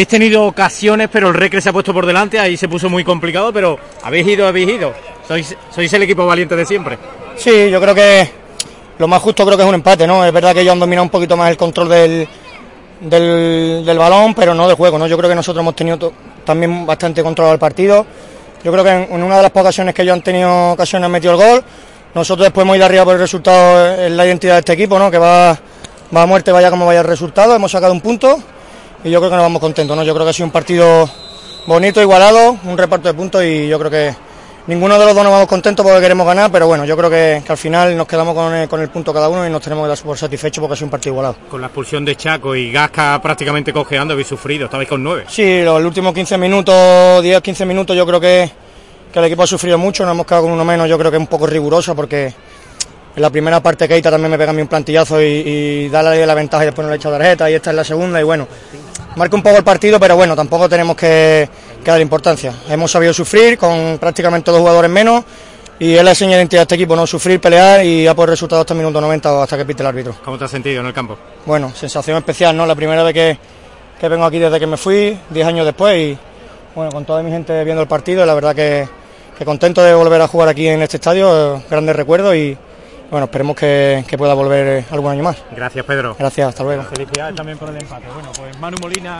Habéis tenido ocasiones, pero el Recre se ha puesto por delante, ahí se puso muy complicado, pero habéis ido, habéis ido. Sois, sois el equipo valiente de siempre. Sí, yo creo que lo más justo creo que es un empate, ¿no? Es verdad que ellos han dominado un poquito más el control del, del, del balón, pero no del juego, ¿no? Yo creo que nosotros hemos tenido también bastante controlado el partido. Yo creo que en, una de las pocas ocasiones que ellos han tenido ocasiones han metido el gol. Nosotros después hemos ido arriba por el resultado en la identidad de este equipo, ¿no? Que va, va a muerte, vaya como vaya el resultado. Hemos sacado un punto y yo creo que nos vamos contentos, ¿no? Yo creo que ha sido un partido bonito, igualado, un reparto de puntos y yo creo que ninguno de los dos nos vamos contentos porque queremos ganar, pero bueno, yo creo que, que al final nos quedamos con el, con el, punto cada uno y nos tenemos que dar por satisfechos porque ha sido un partido igualado. Con la expulsión de Chaco y Gasca prácticamente cojeando, habéis sufrido, estabais con nueve. Sí, los últimos 15 minutos, 10-15 minutos, yo creo que, que, el equipo ha sufrido mucho, nos hemos quedado con uno menos, yo creo que es un poco riguroso porque en la primera parte Keita también me pega a mí un plantillazo y, y da la, la ventaja y después no le echa tarjeta y esta es la segunda y bueno, marca un poco el partido, pero bueno, tampoco tenemos que, que dar importancia. Hemos sabido sufrir con prácticamente dos jugadores menos y es la señal de identidad de este equipo, no sufrir, pelear y ya por resultado hasta el minuto 90 o hasta que pite el árbitro. ¿Cómo te has sentido en el campo? Bueno, sensación especial, ¿no? La primera vez que, que vengo aquí desde que me fui, 10 años después y bueno, con toda mi gente viendo el partido, la verdad que, que contento de volver a jugar aquí en este estadio, grandes recuerdos y bueno, esperemos que, que pueda volver algún año más. Gracias, Pedro. Gracias, hasta luego. Felicidades también por el empate. Bueno, pues Manu Molina.